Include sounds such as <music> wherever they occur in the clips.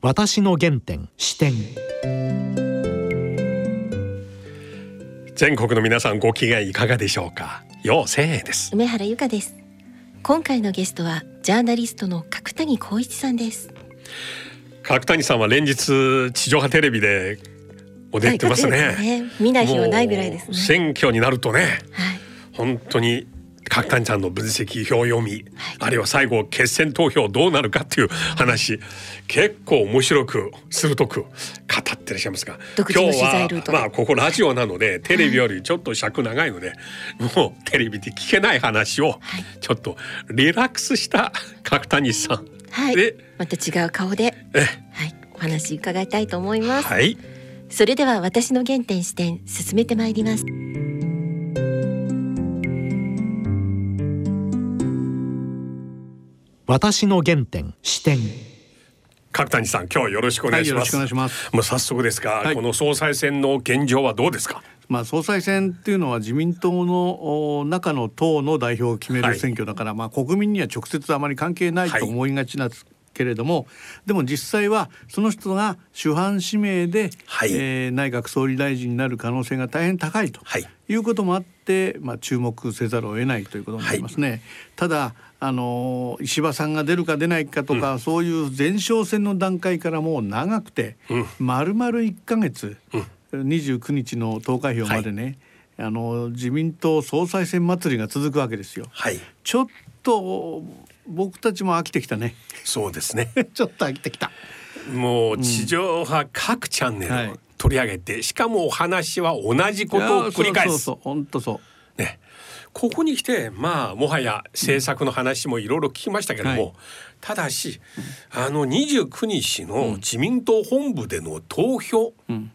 私の原点視点。全国の皆さんご機嫌いかがでしょうか？よう千円です。梅原由香です。今回のゲストはジャーナリストの角谷光一さんです。角谷さんは連日地上波テレビでお出てますね。はいね。見ない日はないぐらいですね。選挙になるとねはい。本当に角谷さんの分析票読み、あるいは最後決選投票どうなるかっていう話結構面白く鋭く語ってらっしゃいますが独自の取材ルートで。まあここラジオなのでテレビよりちょっと尺長いので、もうテレビで聞けない話をちょっとリラックスした <laughs> 角谷さん。はい。で、また違う顔でえ。はい。お話伺いたいと思います、はい。それでは私の原点視点進めてまいります私の原点視点。角谷さん今日よろしくお願いします、はいよろしくお願いします。もう早速ですが、はい。この総裁選の現状はどうですか？まあ、総裁選っていうのは自民党のお中の党の代表を決めはい。る選挙だから、まあ、国民には直接あまり関係ない。と思いがちなんですけれども、でも実際はその人が主犯指名で、はい。えー内閣総理大臣になる可能性が大変高いとはい。いうこともあって、まあ、注目せざるを得ないということになりますね。ただあのー石破さんが出るか出ないかとか、そういう前哨戦の段階からもう長くて、丸々1ヶ月、29日の投開票までね、あの自民党総裁選祭りが続くわけですよ。はい。ちょっと僕たちも飽きてきたね。そうですね。<laughs> ちょっと飽きてきた。もう地上波各チャンネルはい。を取り上げて、しかもお話は同じことを繰り返す。本当そう。ね。ここに来てまあもはや政策の話もいろいろ聞きましたけども、はい。ただしあの29日の自民党本部での投票、ん。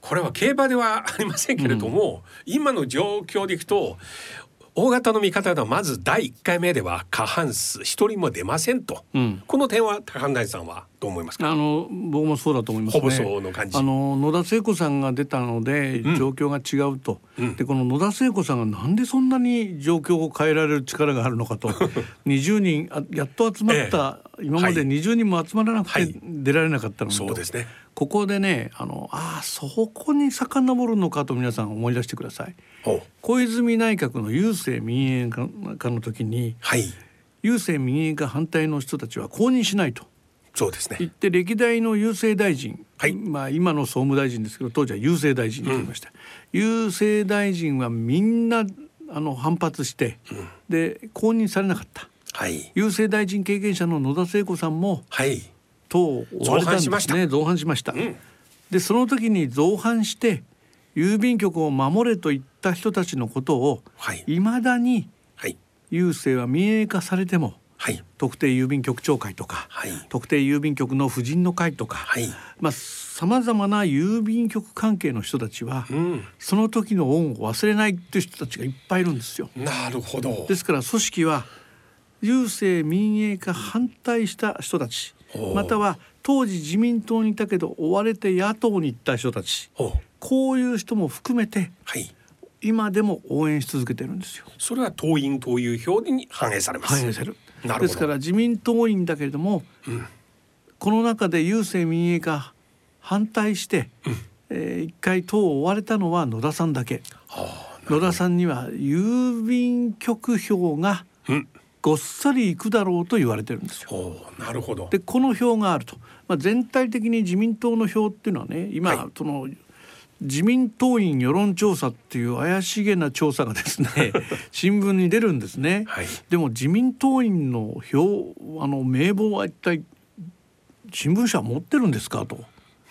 これは競馬ではありませんけれども、今の状況でいくと大型の見方ではまず第1回目では過半数一人も出ませんと、うん。この点は高橋さんはどう思いますか？あの僕もそうだと思いますね。ほぼそうの感じあの野田聖子さんが出たのでん。状況が違うと、うん。でこの野田聖子さんがなんでそんなに状況を変えられる力があるのかと。<laughs> 20人あやっと集まった、今まではい。20人も集まらなくはい。て出られなかったのにと、そうですねここでねあのああそこに遡るのかと皆さん思い出してください。小泉内閣の郵政民営化の時にはい。郵政民営化反対の人たちは公認しないと。そうですね。言って歴代の郵政大臣、はい。まあ今の総務大臣ですけど当時は郵政大臣と言いました、郵政大臣はみんなあの反発して、で公認されなかった。はい。郵政大臣経験者の野田聖子さんもはい党を追われたんです造反しました。ね造反しました、ん。でその時に造反して郵便局を守れと言った人たちのことをはい。いまだにはい。郵政は民営化されてもはい。特定郵便局長会とか、はい。特定郵便局の婦人の会とか、はい。まあさまざまな郵便局関係の人たちは、うん。その時の恩を忘れないっていう人たちがいっぱいいるんですよ。なるほど。ですから組織は郵政民営化反対した人たちまたは当時自民党にいたけど追われて野党に行った人たち。おこういう人も含めてはい。今でも応援し続けてるんですよ。それは党員党友票に反映されます。反映される。なるほど。ですから自民党員だけれども、この中で郵政民営化反対して、えー一回党を追われたのは野田さんだけ。は野田さんには郵便局票があ、うん、ごっそりいくだろうと言われてるんですよ。なるほど。でこの票があると、まあ、全体的に自民党の票っていうのはね今、はいその自民党員世論調査っていう怪しげな調査がですね <laughs> 新聞に出るんですね。はいでも自民党員の票あの名簿は一体新聞社は持ってるんですかと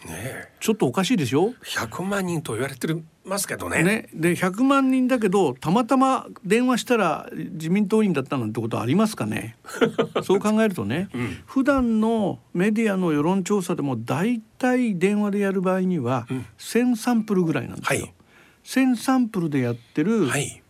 ねえ、ちょっとおかしいでしょ？100万人と言われてますけどね。ね、で100万人だけどたまたま電話したら自民党員だったなんてことありますかね？<laughs> そう考えるとね、うん。普段のメディアの世論調査でも大体電話でやる場合にはうん。1,000サンプルぐらいなんですよ。はい。1,000サンプルでやってるはい。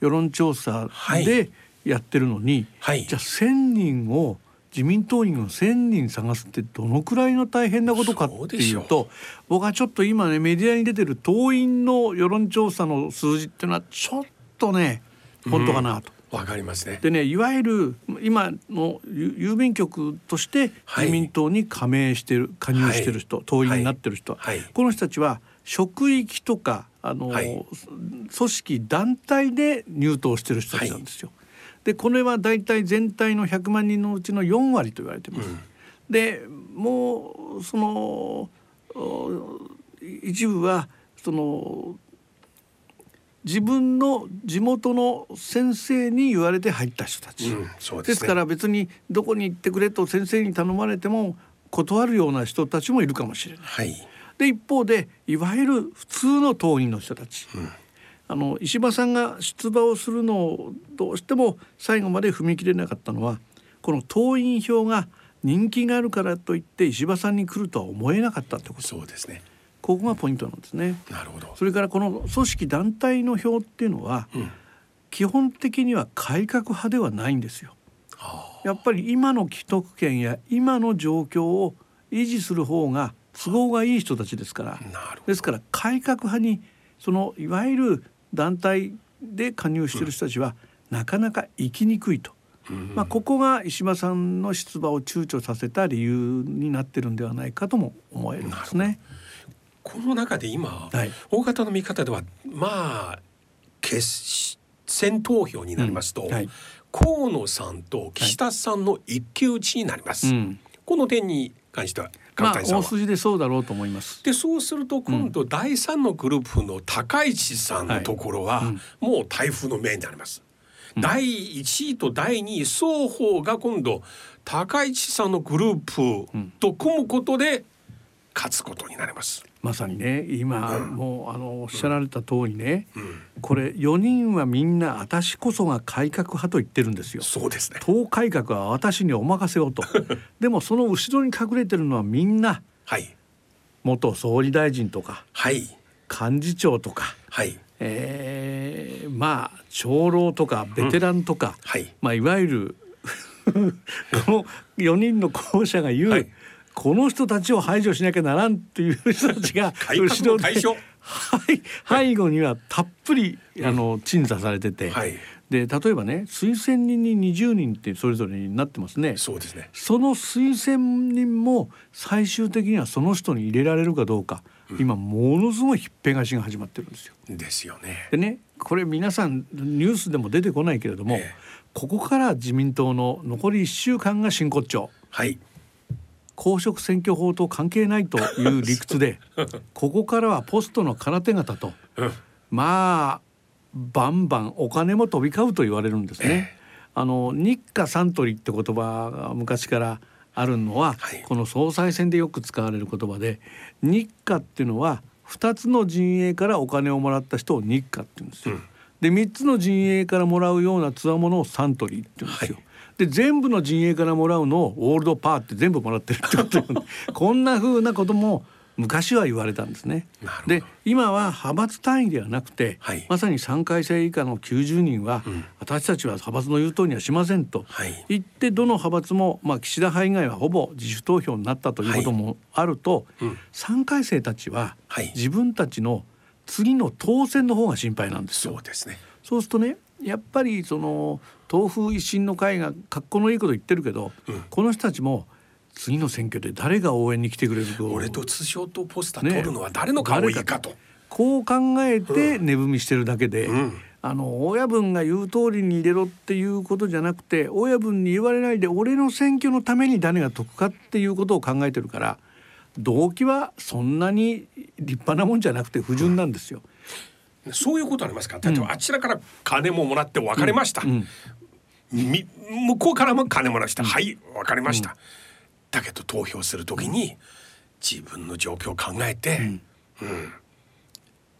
世論調査はい。でやってるのに、はい。じゃあ1,000人を自民党員を1,000人探すってどのくらいの大変なことかっていうと僕はちょっと今ねメディアに出てる党員の世論調査の数字っていうのはちょっとね本当かなと。わかりますね。でねいわゆる今のゆ郵便局としてはい。自民党に加盟してる加入してる人、党員になってる人、はい。この人たちは職域とかあの、はい。組織団体で入党してる人たちなんですよ。でこれは大体全体の100万人のうちの4割と言われてます。でもうそのお一部はその自分の地元の先生に言われて入った人たち、うんですねですから別にどこに行ってくれと先生に頼まれても断るような人たちもいるかもしれない。はい。で一方でいわゆる普通の党員の人たち、あの石破さんが出馬をするのをどうしても最後まで踏み切れなかったのはこの党員票が人気があるからといって石破さんに来るとは思えなかったってことそうですね。ここがポイントなんですね。なるほど。それからこの組織団体の票っていうのは、うん基本的には改革派ではないんですよ。やっぱり今の既得権や今の状況を維持する方が都合がいい人たちですからですから改革派にそのいわゆる団体で加入している人たちはなかなか生きにくいと、まあ、ここが石破さんの出馬を躊躇させた理由になってるんではないかとも思えるんですね。この中で今、はい。大方の見方ではまあ決選投票になりますと、うん。はい。河野さんと岸田さんの一騎打ちになります。うん。この点に関しては？まあ。大筋でそうだろうと思います。でそうすると今度第三のグループの高市さんのところはもう台風の目になります。第1位と第2位双方が今度高市さんのグループと組むことで勝つことになります。まさにね今、もうあのおっしゃられた通りね、これ4人はみんな私こそが改革派と言ってるんですよ。そうですね。党改革は私にお任せをと。<laughs> でもその後ろに隠れてるのはみんなはい。元総理大臣とかはい。幹事長とか、はい。えーまあ長老とかベテランとか、はい。まあ、いわゆる <laughs> この4人の候補者が言う、はいこの人たちを排除しなきゃならんっていう人たちが <laughs> 後ろではい背後にはたっぷりあの鎮座されてて、はいで例えばね推薦人に20人ってそれぞれになってますね。そうですね。その推薦人も最終的にはその人に入れられるかどうか、今ものすごいひっぺがしが始まってるんですよ。ですよね。でねこれ皆さんニュースでも出てこないけれども、ええここから自民党の残り1週間が真骨頂はい公職選挙法と関係ないという理屈で <laughs> ここからはポストの空手方とうんまあバンバンお金も飛び交うと言われるんですね。あの日課サントリーって言葉が昔からあるのは、はいこの総裁選でよく使われる言葉で日課っていうのは2つの陣営からお金をもらった人を日課って言うんですよ。で3つの陣営からもらうようなつわものをサントリーって言うんですよ。はいで全部の陣営からもらうのをオールドパーって全部もらってるってこと <laughs> こんな風なことも昔は言われたんですね。で今は派閥単位ではなくて、はい。まさに3回生以下の90人は、私たちは派閥の言う通りにはしませんとはい。言ってどの派閥も、まあ、岸田派以外はほぼ自主投票になったということもあると、うん。3回生たちははい。自分たちの次の当選の方が心配なんですよ。そう。ですね。そうするとねやっぱりその東風維新の会が格好のいいこと言ってるけど、うん。この人たちも次の選挙で誰が応援に来てくれるか俺と通称とポスター取るのは誰の顔いいかと。こう考えて値踏みしてるだけで、うん。あの親分が言う通りに入れろっていうことじゃなくて親分に言われないで俺の選挙のために誰が得かっていうことを考えてるから動機はそんなに立派なもんじゃなくて不純なんですよ。そういうことありますか？例えばあちらから金ももらって別れました。うん。み向こうからも金もらした。はい分かりました。だけど投票するときに自分の状況を考えて、うん。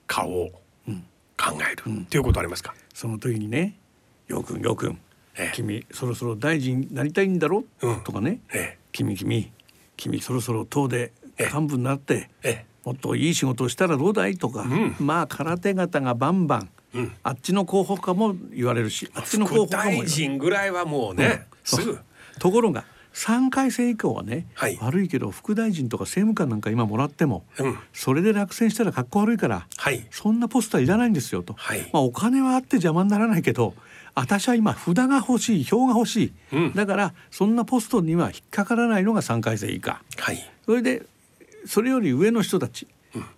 顔を考える。っていうことありますか？その時にね「よくんよくんええ。君そろそろ大臣になりたいんだろ?うん。とかね。ええ「君君君そろそろ党でええ。幹部になってええもっといい仕事をしたらどうだい?」とか、ん。まあ空手方がバンバン、うん。あっちの候補かも言われるしあっちの候補副かも。大臣ぐらいはもうね、すぐ。ところが3回生以降はね、はい。悪いけど副大臣とか政務官なんか今もらっても、うん。それで落選したら格好悪いからはい。そんなポスターいらないんですよと、はい。まあ、お金はあって邪魔にならないけど私は今札が欲しい票が欲しい、うん。だからそんなポストには引っかからないのが3回生以下。はい。それでそれより上の人たち、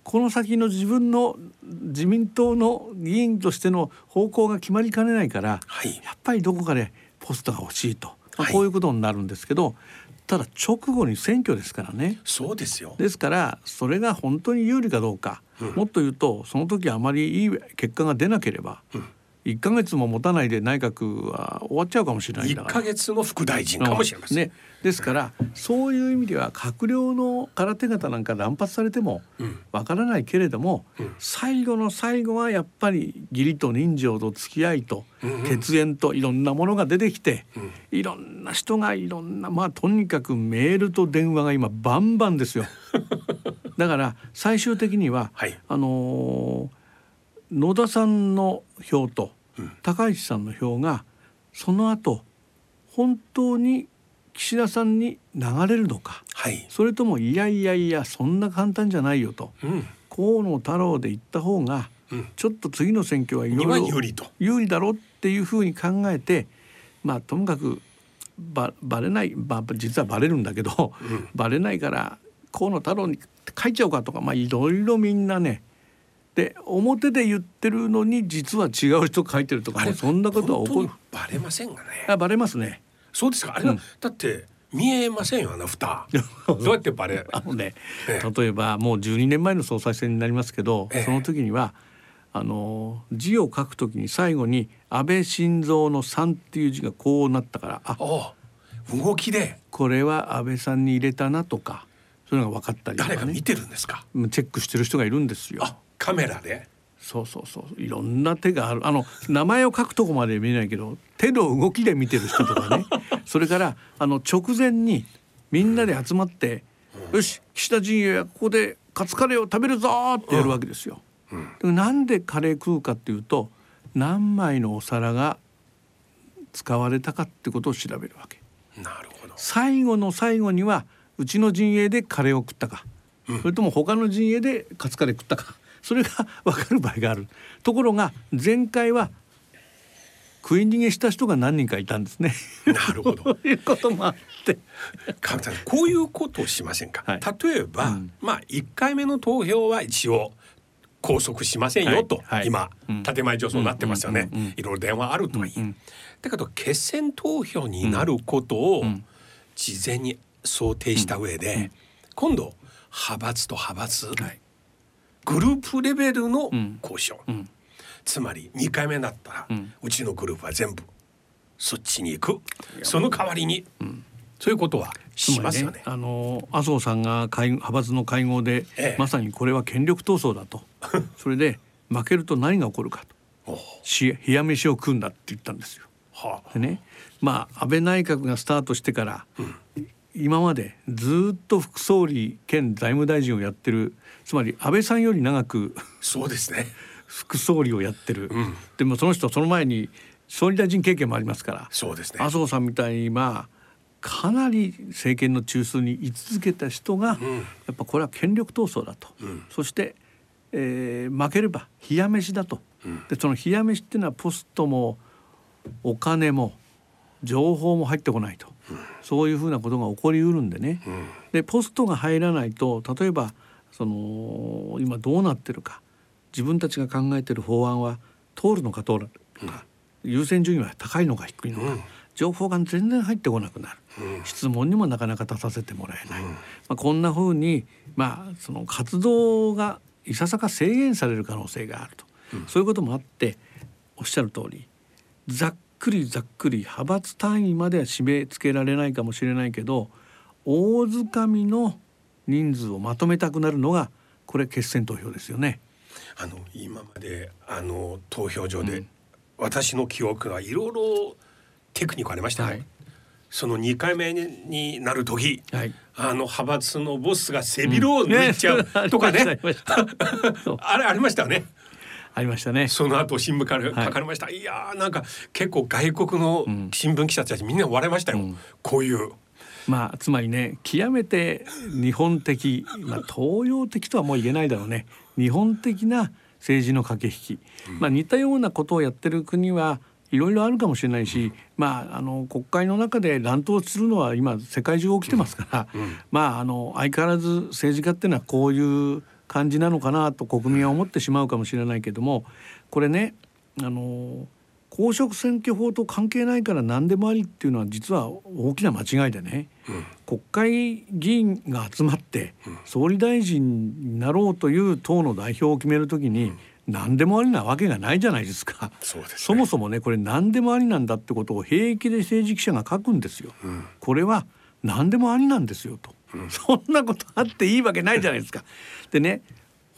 この先の自分の自民党の議員としての方向が決まりかねないから、はい。やっぱりどこかでポストが欲しいと、まあはい。こういうことになるんですけどただ直後に選挙ですからね。そうですよ。ですからそれが本当に有利かどうか、もっと言うとその時あまりいい結果が出なければ、1ヶ月も持たないで内閣は終わっちゃうかもしれないんだ1から。ヶ月の副大臣かもしれません、ね、ですからそういう意味では閣僚の空手方なんか乱発されてもわからないけれども、最後の最後はやっぱり義理と人情と付き合いと血縁といろんなものが出てきて、いろんな人がいろんなまあとにかくメールと電話が今バンバンですよ。<laughs> だから最終的には、はい。あのー野田さんの票と高市さんの票がその後本当に岸田さんに流れるのかはい。それともいやいやいやそんな簡単じゃないよとうん。河野太郎で言った方がうん。ちょっと次の選挙はいろいろ有利と。有利だろうっていうふうに考えてまあともかくばバレない、まあ、実はバレるんだけど、バレないから河野太郎に書いちゃおうかとかまあいろいろみんなねで表で言ってるのに実は違う人書いてるとかそんなことは起こるバレませんがねあバレますね。そうですか？あれは、だって見えませんよあの蓋。<laughs> どうやってバレあのねええ。例えばもう12年前の総裁選になりますけど、ええ。その時にはあの字を書く時に最後に安倍晋三の三っていう字がこうなったからあ動きで。これは安倍さんに入れたなとかそういうのが分かったりとかね。誰が見てるんですか？チェックしてる人がいるんですよ。あカメラで？そうそうそう。いろんな手がある。あの名前を書くとこまで見えないけど手の動きで見てる人とかね。<laughs> それからあの直前にみんなで集まって「よし岸田陣営はここでカツカレーを食べるぞ!」ってやるわけですよ。でなんでカレー食うかっていうと何枚のお皿が使われたかってことを調べるわけ。なるほど。最後の最後にはうちの陣営でカレーを食ったか、それとも他の陣営でカツカレー食ったかそれが分かる場合がある。ところが前回は食い逃げした人が何人かいたんですね。なるほど。いうこともあって。さんこういうことをしませんか、はい。例えば、うん。まあ1回目の投票は一応拘束しませんよと、はい。はい。今、うん。建前上そうなってますよね、いろいろ電話あるとはいえ、うん。うん。だけど決選投票になることをん。事前に想定した上で、今度派閥と派閥、はいグループレベルのん。交渉、うん。つまり2回目になったら、ううんちのグループは全部そっちに行く。その代わりに、そういうことはしますよね。つまりあの麻生さんが会派閥の会合で、ええ。まさにこれは権力闘争だと。<laughs> それで負けると何が起こるかと。冷や飯を食うんだって言ったんですよ。はあ。でねまあ安倍内閣がスタートしてから、今までずっと副総理兼財務大臣をやってるつまり安倍さんより長くそうですね。<laughs> 副総理をやってる、ん。でもその人その前に総理大臣経験もありますからそうですね。麻生さんみたいにまあかなり政権の中枢に居続けた人が、うん。やっぱこれは権力闘争だと、ん。そして、えー負ければ冷や飯だと、でその冷や飯っていうのはポストもお金も情報も入ってこないと、そういうふうなことが起こりうるんでね、うんでポストが入らないと例えばその今どうなってるか自分たちが考えてる法案は通るのか通らないのか、優先順位は高いのか低いのか、うん。情報が全然入ってこなくなる、うん。質問にもなかなか立たせてもらえない、まあ、こんなふうに、まあ、その活動がいささか制限される可能性があると、そういうこともあっておっしゃる通りざっくりざっくり派閥単位までは締め付けられないかもしれないけど大掴みの人数をまとめたくなるのがこれ決選投票ですよね。あの今まであの投票所で、私の記憶がいろいろテクニックありましたよ、はい。その2回目になる時、はい。あの派閥のボスが背広を抜いちゃうとかね, <laughs> ありました。ありました。そ <laughs> うあれありましたよねありましたね。その後新聞からはい。書かれました、い、やーなんか結構外国の新聞記者たちみんな割れましたよ、うん。こういう。まあつまりね極めて日本的、まあ、東洋的とはもう言えないだろうね。日本的な政治の駆け引き、まあ、似たようなことをやってる国はいろいろあるかもしれないし、まあ、あの国会の中で乱闘するのは今世界中起きてますから、まああの相変わらず政治家っていうのはこういう感じなのかなと国民は思ってしまうかもしれないけどもこれねあの公職選挙法と関係ないから何でもありっていうのは実は大きな間違いでね、国会議員が集まって総理大臣になろうという党の代表を決めるときに何でもありなわけがないじゃないですか。そうですね。そもそもねこれ何でもありなんだってことを平気で政治記者が書くんですよ。これは何でもありなんですよと、そんなことあっていいわけないじゃないですか。でね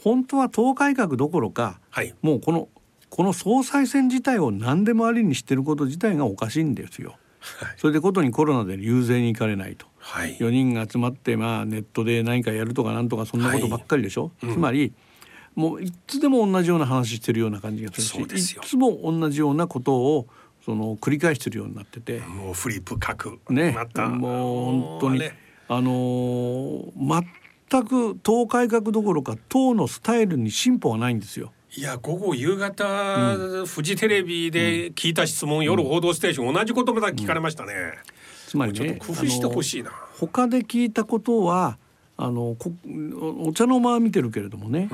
本当は党改革どころか、はい。もうこのこの総裁選自体を何でもありにしてること自体がおかしいんですよ。はい。それでことにコロナで遊説に行かれないと。はい。4人が集まってまあネットで何かやるとかなんとかそんなことばっかりでしょ、はいうん。つまりもういつでも同じような話してるような感じがするしそうですよ。いつも同じようなことをその繰り返してるようになってて、もうフリップ書くね。また。もう本当にあのー全く党改革どころか党のスタイルに進歩はないんですよ。いや午後夕方、フジテレビで聞いた質問、夜報道ステーション同じことまた聞かれましたね、つまりねちょっと工夫してほしいな。他で聞いたことはあのこおお茶の間は見てるけれどもね、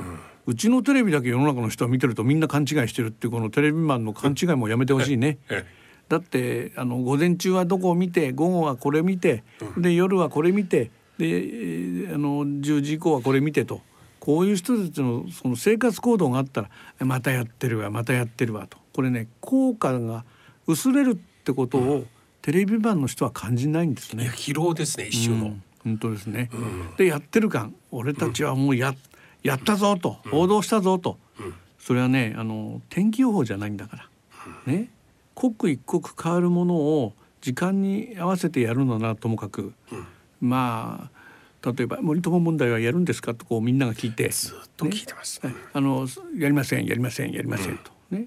うちのテレビだけ世の中の人は見てるとみんな勘違いしてるっていうこのテレビマンの勘違いもやめてほしいね。えだってあの午前中はどこを見て午後はこれ見て、で夜はこれ見てで、えーあの10時以降はこれ見てと。こういう人たちのその生活行動があったらえまたやってるわまたやってるわと。これね効果が薄れるってことを、テレビマンの人は感じないんですね。疲労ですね一種の、うん。本当ですね。でやってる感。俺たちはもうや,、やったぞと報道したぞと、それはねあの天気予報じゃないんだから、ね刻一刻変わるものを時間に合わせてやるのならともかく、まあ例えば森友問題はやるんですかとこうみんなが聞いて。ずっと聞いてます、はい。あのやりませんやりませんやりませんと、ね。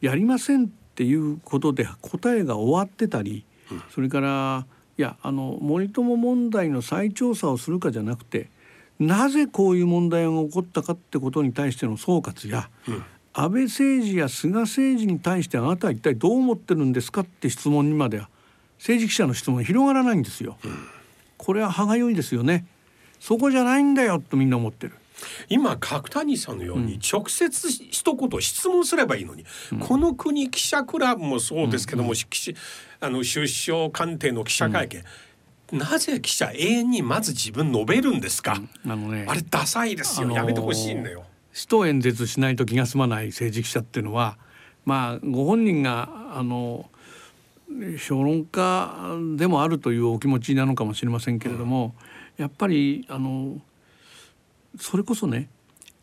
やりませんっていうことで答えが終わってたり、それからいやあの森友問題の再調査をするかじゃなくてなぜこういう問題が起こったかってことに対しての総括や、安倍政治や菅政治に対してあなたは一体どう思ってるんですかって質問にまでは政治記者の質問が広がらないんですよ。これは歯がゆいですよね。そこじゃないんだよとみんな思ってる。今角谷さんのように直接一言質問すればいいのに、この国記者クラブもそうですけども、記者あの首相官邸の記者会見、なぜ記者永遠にまず自分述べるんですか、あのね。あれダサいですよ、あのーやめてほしいんだよ。使途演説しないと気が済まない政治記者っていうのはまあご本人があの評論家でもあるというお気持ちなのかもしれませんけれども、やっぱりあのそれこそね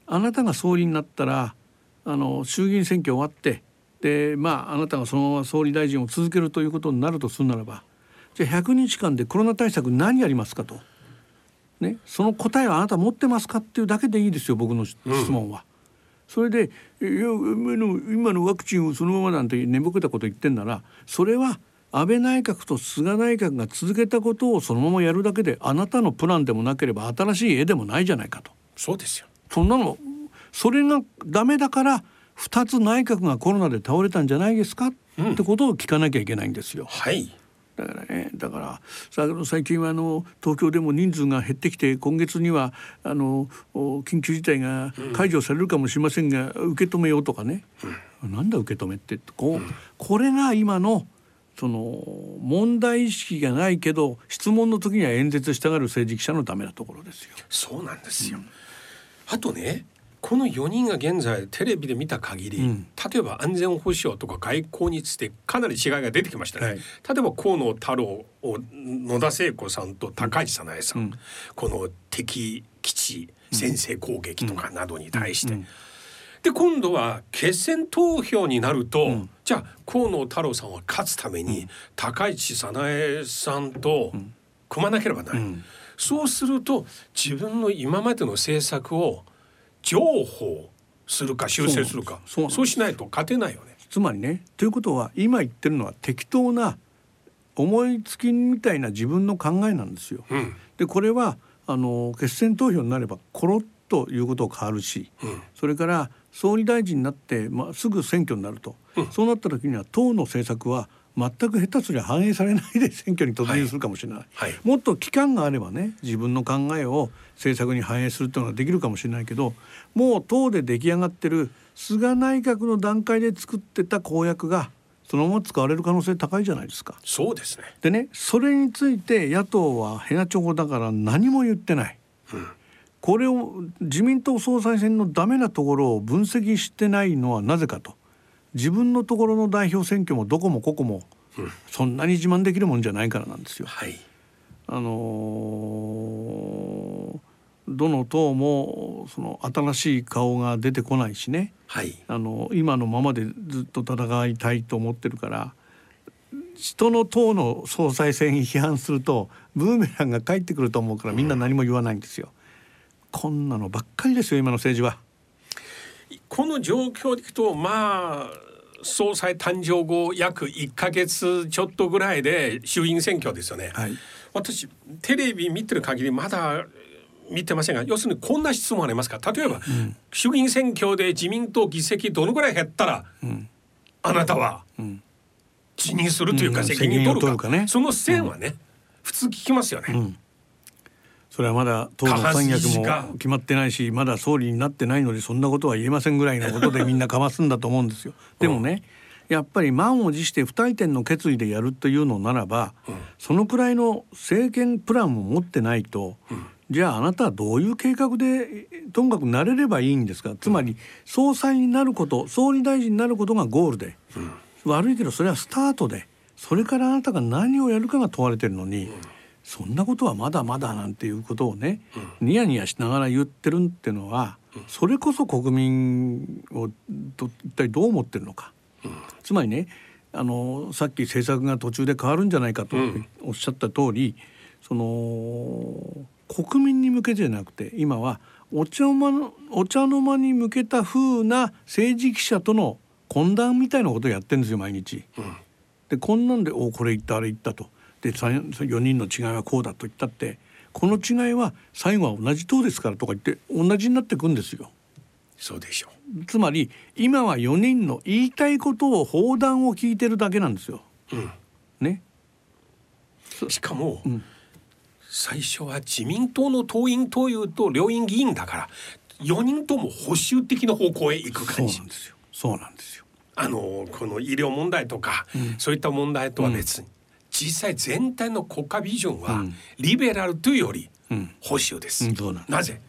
あなたが総理になったらあの衆議院選挙終わってでまああなたがそのまま総理大臣を続けるということになるとするならばじゃあ100日間でコロナ対策何やりますかと。ね、その答えはあなた持ってますかっていうだけでいいですよ僕の質問は。それで「いや今の今のワクチンをそのままなんて寝ぼけたこと言ってんならそれは安倍内閣と菅内閣が続けたことをそのままやるだけであなたのプランでもなければ新しい絵でもないじゃないかと。そうですよ。そんなのそれがダメだから2つ内閣がコロナで倒れたんじゃないですか、ってことを聞かなきゃいけないんですよ。はい。だからねだからさ最近はあの東京でも人数が減ってきて今月にはあのお緊急事態が解除されるかもしれませんが、受け止めようとかね、なんだ受け止めって？こう、これが今のその問題意識がないけど質問の時には演説したがる政治記者のダメなところですよ。そうなんですよ。あとねこの4人が現在テレビで見た限り、うん。例えば安全保障とか外交についてかなり違いが出てきましたね、はい。例えば河野太郎を野田聖子さんと高市早苗さん、うん。この敵基地先制攻撃とかなどに対して、うん。で今度は決選投票になると、ん。じゃあ河野太郎さんは勝つために、高市早苗さんと組まなければならない、うん。そうすると自分の今までの政策を譲歩するか修正するか。そうしないと勝てないよね。つまりねということは今言ってるのは適当な思いつきみたいな自分の考えなんですよ。うん、でこれはあの決選投票になればコロッということ変わるし、うん。それから総理大臣になって、まあ、すぐ選挙になると、うん。そうなった時には党の政策は全く下手すりゃ反映されないで選挙に突入するかもしれない、はいもっと期間があればね自分の考えを政策に反映するっていうのはできるかもしれないけどもう党で出来上がってる菅内閣の段階で作ってた公約がそのまま使われる可能性高いじゃないですか。そうですね。でねそれについて野党はヘナチョコだから何も言ってない。うんこれを自民党総裁選のダメなところを分析してないのはなぜかと自分のところの代表選挙もどこもここもうんそんなに自慢できるもんじゃないからなんですよ。はい。あのーどの党もその新しい顔が出てこないしねはい。あの今のままでずっと戦いたいと思ってるから人の党の総裁選批判するとブーメランが返ってくると思うからみんな何も言わないんですよ。こんなのばっかりですよ今の政治は。この状況でいくとまあ総裁誕生後約1ヶ月ちょっとぐらいで衆院選挙ですよね。はい。私テレビ見てる限りまだ見てませんが要するにこんな質問ありますか？例えば、衆議院選挙で自民党議席どのぐらい減ったら、ん。あなたはん。辞任するというかうん。責任取るか,、その線はね、普通聞きますよね。んそれはまだ党の三役も決まってないしまだ総理になってないのでそんなことは言えませんぐらいのことでみんなかますんだと思うんですよ。でもねやっぱり満を持して不退転の決意でやるというのならば、そのくらいの政権プランを持ってないと、じゃああなたはどういう計画でともかくなれればいいんですか？つまり総裁になること総理大臣になることがゴールで、悪いけどそれはスタートでそれからあなたが何をやるかが問われてるのに、そんなことはまだまだなんていうことをね、ニヤニヤしながら言ってるっていうのは、それこそ国民をと一体どう思ってるのか。つまりねあのさっき政策が途中で変わるんじゃないかとうんおっしゃった通り、その国民に向けてじゃなくて今はお茶の間のお茶の間に向けた風な政治記者との懇談みたいなことをやってるんですよ毎日。うんでこんなんで「おこれ言ったあれ言った」と。で4人の違いはこうだと言ったってこの違いは最後は同じ党ですからとか言って同じになってくんですよ。そうでしょつまり今は4人の言いたいことを放談を聞いてるだけなんですよ。う。うんね。しかも、ん最初は自民党の党員党友と両院議員だから4人とも保守的な方向へ行くそう感じなんですよ。そうなんですよ。あのこの医療問題とか、そういった問題とは別に、実際全体の国家ビジョンはうんリベラルというよりうん保守です。なぜ？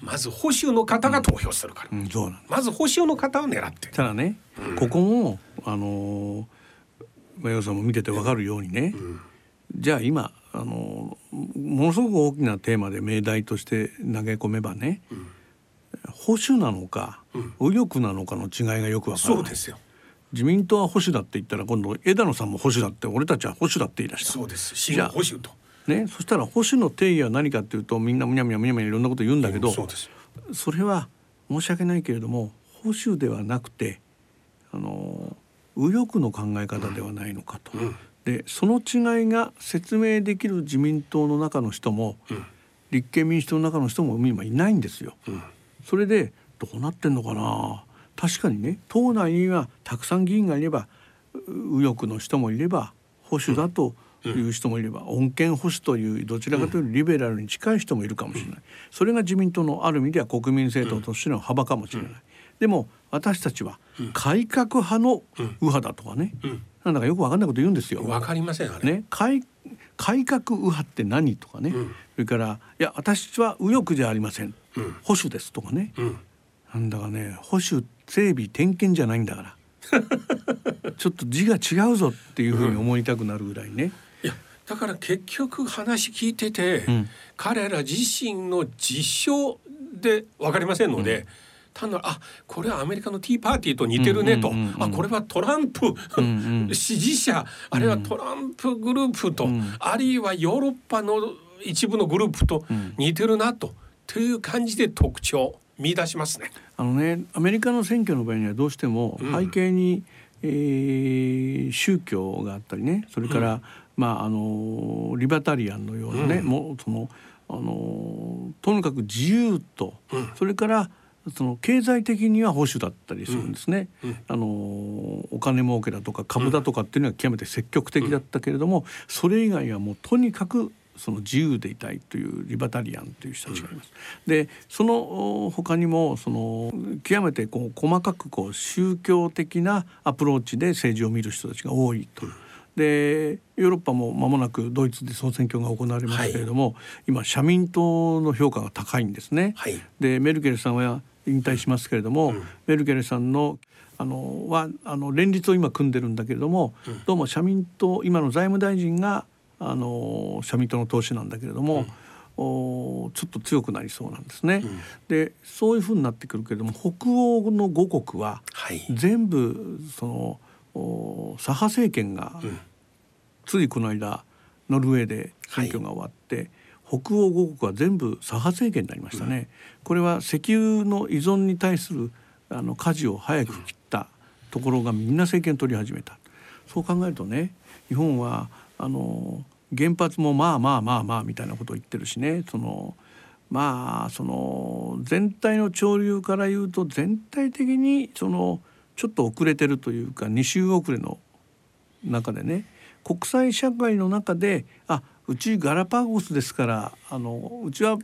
まず保守の方が投票するから。まず保守の方を狙ってる。ただね、ここもあのー、マヨさんも見ててわかるようにね、じゃあ今あのーものすごく大きなテーマで命題として投げ込めばね、保守なのか、右翼なのかの違いがよくわからない。そうですよ。自民党は保守だって言ったら今度枝野さんも保守だって俺たちは保守だって言い出した。そうです。新保守と。ね、そしたら保守の定義は何かっていうとみんなむにゃむにゃむにゃむにゃいろんなこと言うんだけど、そうです。それは申し訳ないけれども保守ではなくてあの右翼の考え方ではないのかと。うんでその違いが説明できる自民党の中の人も、うん立憲民主党の中の人も今いないんですよ。うんそれでどうなってんのかな確かにね党内にはたくさん議員がいればう右翼の人もいれば保守だという人もいれば、穏健保守というどちらかというとリベラルに近い人もいるかもしれない、それが自民党のある意味では国民政党としての幅かもしれない、でも私たちは改革派の右派だとかね、うん。なんだかよく分かんないこと言うんですよ。わかりませんあれ。ね、改改革右派って何とかね、うん。それから「いや私は右翼じゃありません、うん。保守です」とかね、うん。なんだかね保守整備点検じゃないんだから。<laughs> ちょっと字が違うぞっていうふうに思いたくなるぐらいね。いやだから結局話聞いてて、うん。彼ら自身の実証で分かりませんので、単なるあこれはアメリカのティーパーティーと似てるねと、うんうんうんうん。あこれはトランプ、んうん。<laughs> 支持者。あるいはトランプグループと、ん。あるいはヨーロッパの一部のグループとん。似てるなと、という感じで特徴見出しますね。あのねアメリカの選挙の場合にはどうしてもうん。背景に、えー宗教があったりねそれから、まああのリバタリアンのようなね、うん。もうそのあのとにかく自由と、それからその経済的には保守だったりするんですね、あのお金儲けだとか株だとかっていうのは極めて積極的だったけれども、それ以外はもうとにかくその自由でいたいというリバタリアンという人たちがいます。でその他にもその極めてこう細かくこう宗教的なアプローチで政治を見る人たちが多いと。でヨーロッパも間もなくドイツで総選挙が行われますけれども、はい、今社民党の評価が高いんですね。はい、でメルケルさんは引退しますけれども、うん、メルケルさんのあのはあの連立を今組んでるんだけれども、うん、どうも社民党今の財務大臣があの社民党の党首なんだけれども、うん、おちょっと強くなりそうなんですね。うん、でそういうふうになってくるけれども北欧の5国は全部その、お左派政権が、ついこの間ノルウェーで選挙が終わって、はい、北欧5国は全部左派政権になりましたね。うん、これは石油の依存に対するあの舵を早く切ったところがみんな政権取り始めた。そう考えるとね日本はあの原発もまあまあまあまあみたいなことを言ってるしね。そのまあその全体の潮流から言うと全体的にそのちょっと遅れてるというか2週遅れの中でね。国際社会の中であうちガラパゴスですからあのうちは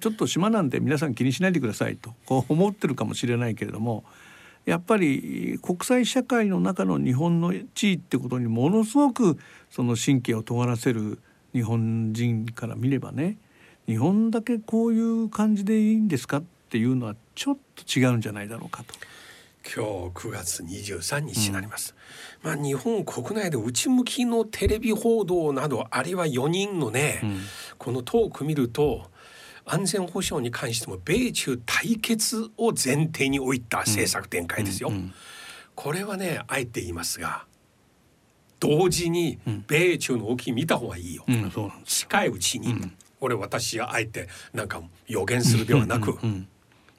ちょっと島なんで皆さん気にしないでくださいとこう思ってるかもしれないけれどもやっぱり国際社会の中の日本の地位ってことにものすごくその神経を尖らせる日本人から見ればね日本だけこういう感じでいいんですかっていうのはちょっと違うんじゃないだろうかと。今日9月23日になります、うん、まあ日本国内で内向きのテレビ報道などあるいは4人のね、うん、このトーク見ると安全保障に関しても米中対決を前提に置いた政策展開ですよ。うんうんうん、これはねあえて言いますが同時に米中の動き見た方がいいよ。近いうちに、俺私はあえてなんか予言するではなく、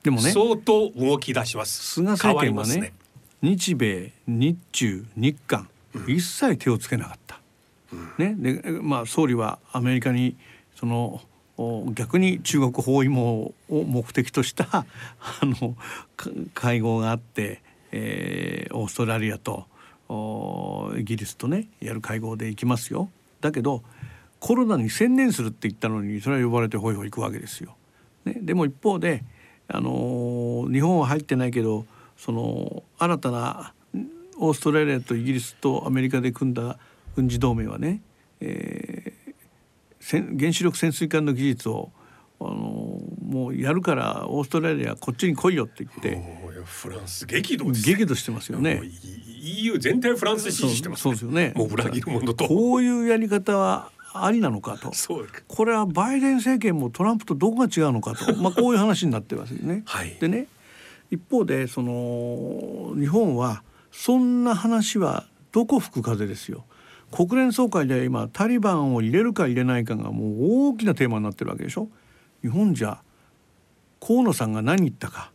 でもね相当動き出します。菅政権はね、ね、日米日中日韓、一切手をつけなかった。ね。でまあ総理はアメリカにその逆に中国包囲網を目的とした <laughs> あの会合があって、えー、オーストラリアとイギリスとねやる会合で行きますよ。だけどコロナに専念するって言ったのにそれは呼ばれてホイホイ行くわけですよ。ね、でも一方で、あの日本は入ってないけどその新たなオーストラリアとイギリスとアメリカで組んだ軍事同盟はね、えー、原子力潜水艦の技術をあのもうやるからオーストラリアこっちに来いよって言ってフランス激怒、ね、激怒してますよね。EU 全体フランス支持してます、ね、そうですよね。もう裏切るものと。こういうやり方はありなのかと。これはバイデン政権もトランプとどこが違うのかと、<laughs> まあ、こういう話になってますよね。はい、でね一方でその日本はそんな話はどこ吹く風ですよ。国連総会で今タリバンを入れるか入れないかがもう大きなテーマになってるわけでしょ。日本じゃ河野さんが何言ったか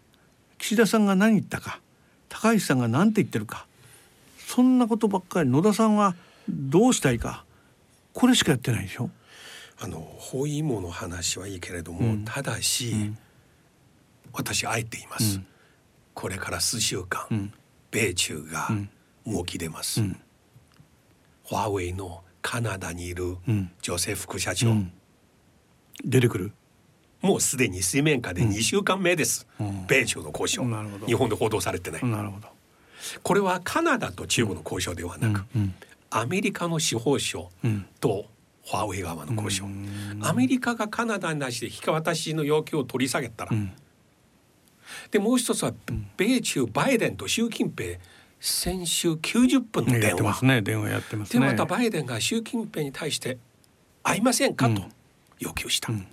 岸田さんが何言ったか高市さんが何て言ってるかそんなことばっかり野田さんはどうしたいかこれしかやってないでしょ。あの包囲網の話はいいけれども、うん、ただし、うん、私あえて言います、うん、これから数週間、米中が動き出ます。ファーウェイのカナダにいる女性副社長、うん、出てくる？もうすでに水面下で2週間目です、うん、米中の交渉、日本で報道されてない。なるほど。これはカナダと中国の交渉ではなく、アメリカの司法省とファーウェイ側の交渉、アメリカがカナダに対して引き渡しの要求を取り下げたら、でもう一つは米中バイデンと習近平先週90分の電話、ね、電話やってます、ね、でまたバイデンが習近平に対して会いませんか、と要求した、うん、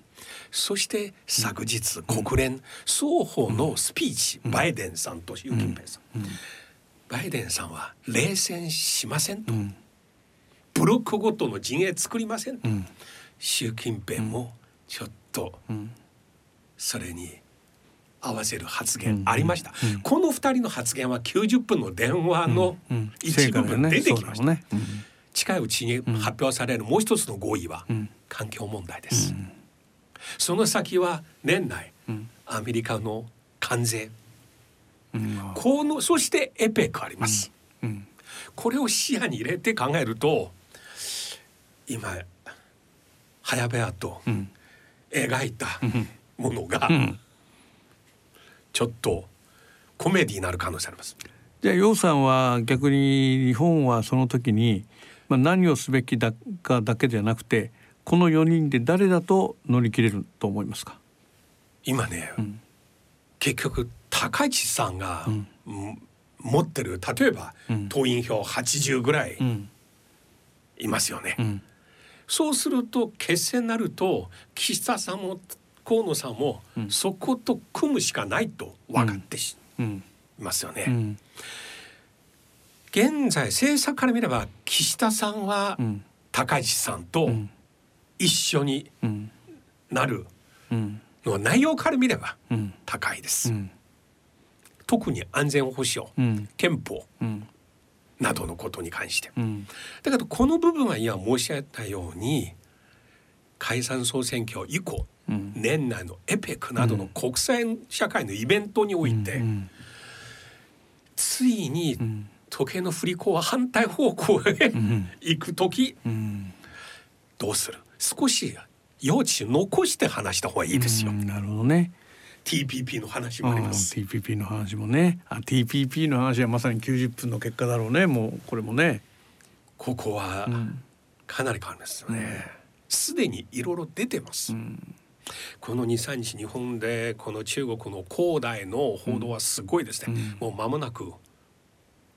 そして昨日、国連双方のスピーチ、バイデンさんと習近平さん、バイデンさんは冷戦しませんと、ブロックごとの陣営作りませんと、習近平もちょっとそれに合わせる発言ありました、うん。うん、この二人の発言は90分の電話の一部分出てきました、ねね、近いうちに発表されるもう一つの合意は環境問題です、その先は年内、うん。アメリカの関税。うん。このそしてエペックあります、うん。これを視野に入れて考えると今早々とうん。描いたん。ものがうんちょっとコメディになる可能性あります。じゃあ楊さんは逆に日本はその時に、まあ、何をすべきだかだけじゃなくてこの4人で誰だと乗り切れると思いますか、今ね、ん。結局高市さんが、んうん。持ってる例えば、うん。党員票80ぐらいうん。いますよね。うん。そうすると決戦になると岸田さんも河野さんも、うん。そこと組むしかないと分かってしうんますよね。うん。現在政策から見れば岸田さんはうん。高市さんとうん。一緒にうん。なるうん。のは内容から見ればうん。高いです。うん。特に安全保障、うん。憲法うん。などのことに関して。うん。だけどこの部分は今申し上げたように解散総選挙以降うん年内のエペックなどの国際社会のイベントにおいて、うんついにうん。時計の振り子は反対方向へん。行く時うん。どうする？少し余地残して話した方がいいですよ。うん。なるほどね。TPP の話もあります。TPP の話もね。あ TPP の話はまさに90分の結果だろうね。もうこれもね。ここはうん。かなり変わるんですよね。すでにいろいろ出てます。うんこの2、3日日本でこの中国の恒大の報道はすごいですね。もう間もなく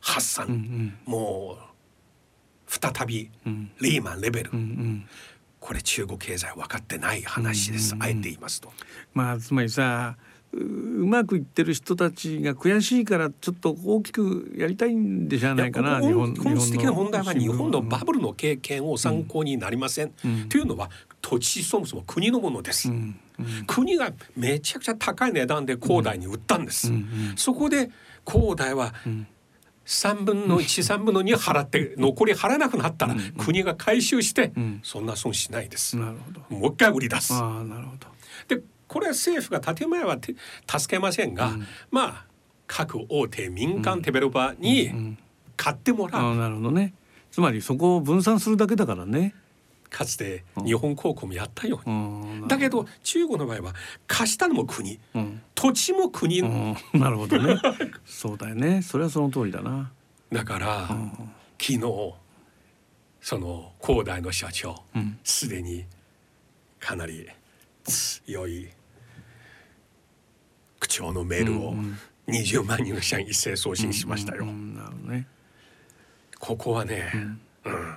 発散、うんうん。もう再びうん。リーマンレベル、うんうん。これ中国経済分かってない話です、あえて言いますと。まあつまりさううまくいってる人たちが悔しいからちょっと大きくやりたいんでしゃあないかなや日本本質的な問題は日本のバブブルの経験を参考になりません。うん。というのは土地そもそも国のものです。うん。うん。国がめちゃくちゃ高い値段で恒大に売ったんです。そこで恒大はん。3分の13分の2払って残り払えなくなったら国が回収してん。そんな損しないです。なるほど。もう一回売り出す。ああなるほど。でこれは政府が建前はて助けませんが、まあ各大手民間デベロッパーに買ってもらう、ああなるほどね。つまりそこを分散するだけだからね。かつて日本航空もやったよううに、んだけど中国の場合は貸したのも国。うん。土地も国、うんなるほどね。<laughs> そうだよね。それはその通りだな。だから、昨日その恒大の社長うん。すで、にかなり強い口調のメールを20万人の社員一斉送信しましたよ。ここはね、うん。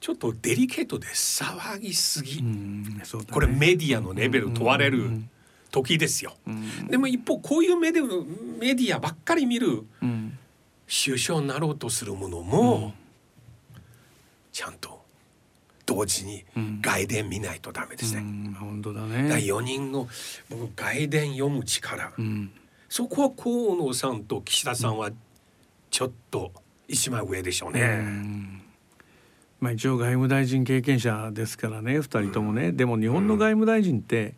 ちょっとデリケートで騒ぎすぎ、うんね。これメディアのレベル問われる時ですよ。でも一方こういうメディアメディアばっかり見るうん。首相になろうとするものも、ちゃんと同時に外伝見ないとダメですね。うん本当だね。4人の僕外伝読む力、うん。そこは河野さんと岸田さんはちょっと一枚上でしょうね。まあ一応外務大臣経験者ですからね二人ともね、でも日本の外務大臣って、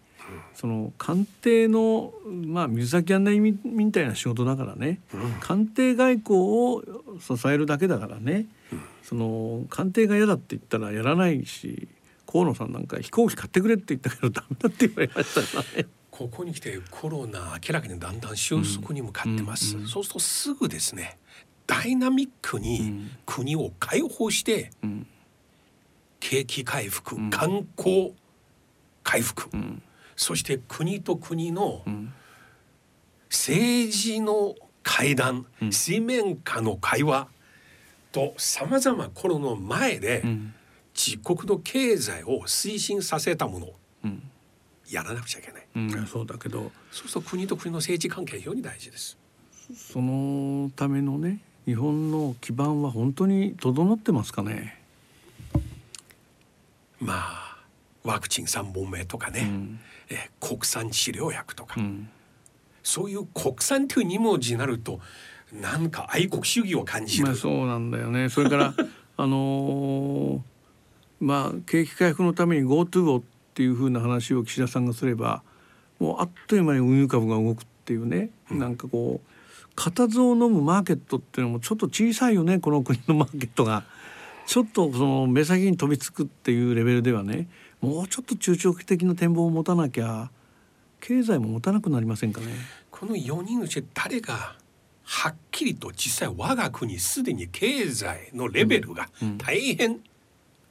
その官邸のまあ水先案内みみたいな仕事だからね、官邸外交を支えるだけだからね、その官邸が嫌だって言ったらやらないし河野さんなんか飛行機買ってくれって言ったけどダメだって言われましたからね。ここに来てコロナ明らかにだんだん収束に向かってます、そうするとすぐですねダイナミックに国を解放して、ん。景気回復、観光回復、そして国と国の政治の会談、水面下の会話とさまざまこの前で、自国の経済を推進させたものをやらなくちゃいけない。うん、そうだけどそうすると国と国の政治関係非常に大事です。そのためのね日本の基盤は本当に整ってますかね？まあワクチン3本目とかね、え国産治療薬とか、ん。そういう国産という2文字になるとなんか愛国主義を感じる。まあそうなんだよね。それから <laughs> あのーまあ景気回復のために GoTo をっていうふうな話を岸田さんがすればもうあっという間に運輸株が動くっていうね、なんかこう固唾を飲むマーケットっていうのもちょっと小さいよねこの国のマーケットが。ちょっとその目先に飛びつくっていうレベルではねもうちょっと中長期的な展望を持たなきゃ経済も持たなくなりませんかね。この4人のうち誰がはっきりと実際我が国すでに経済のレベルが大変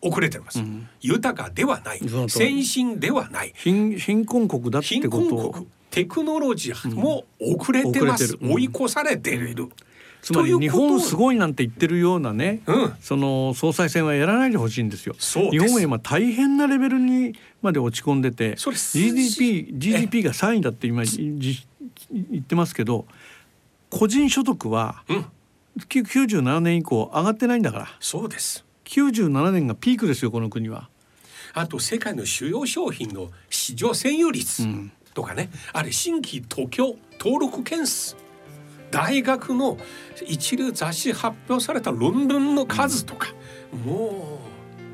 遅れてます、うん。豊かではない。先進ではない。貧貧困国だって貧ことテクノロジーも遅れてます、うん。追い越されている、つまり日本すごいなんて言ってるようなね、うん。その総裁選はやらないでほしいんですよ。日本は今大変なレベルにまで落ち込んでて GDP GDP が3位だって今じ言ってますけど個人所得はうん。きゅ97年以降上がってないんだから。そうです。97年がピークですよこの国は。あと世界の主要商品の市場占有率うん。とかね、あれ新規東京登録件数。大学の一流雑誌発表された論文の数とか、も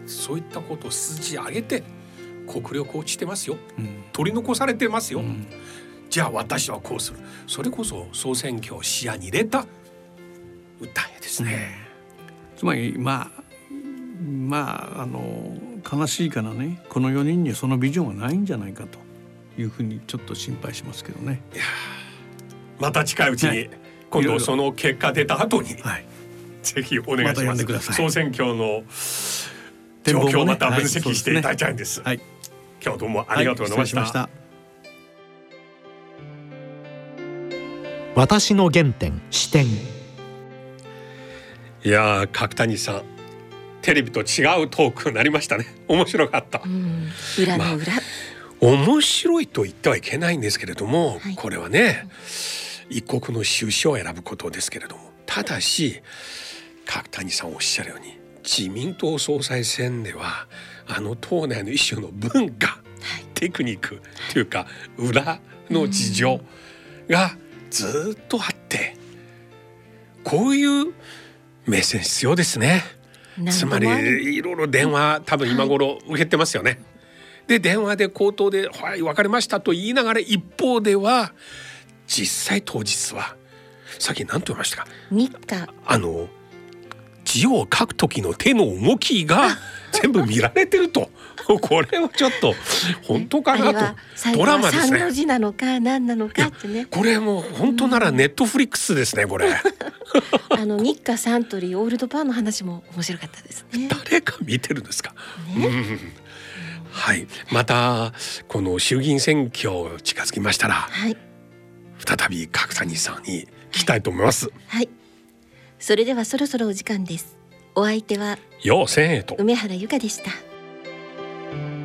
うそういったことを数字上げて国力落ちてますよ。うん。取り残されてますよ、んじゃあ私はこうする。それこそ総選挙を視野に入れた訴えですね。つまりまあまああの悲しいからねこの4人にはそのビジョンはないんじゃないかというふうにちょっと心配しますけどね。また近いうちに、はい今度その結果出た後に、はい、ぜひお願いします。呼んでください。総選挙の状況をまた分はい析していただきたいんです。はい、今日どうもありがとうございました。私の原点視点。いやー角谷さんテレビと違うトークになりましたね。面白かった。うん、裏の裏、面白いと言ってはいけないんですけれども、はい。これはね一国の収支を選ぶことですけれどもただし角谷さんおっしゃるように自民党総裁選ではあの党内の一種の文化テクニックというか裏の事情がずっとあってこういう目線必要ですね。つまりいろいろ電話多分今頃受けてますよね。で電話で口頭で「はい分かりました」と言いながら一方では実際当日はさっき何と言いましたか？日課あの字を書く時の手の動きが <laughs> 全部見られてるとこれはちょっと本当かなとドラマですね。字なのか何なのかってねこれもう本当ならネットフリックスですねこれ。<laughs> あの日課サントリーオールドパンの話も面白かったですね。誰が見てるんですか？ねうんはい、またこの衆議院選挙近づきましたらはい再び角谷さんに聞きたいと思います。はい。それではそろそろお時間です。お相手はよう千円と梅原由香でした。Bye.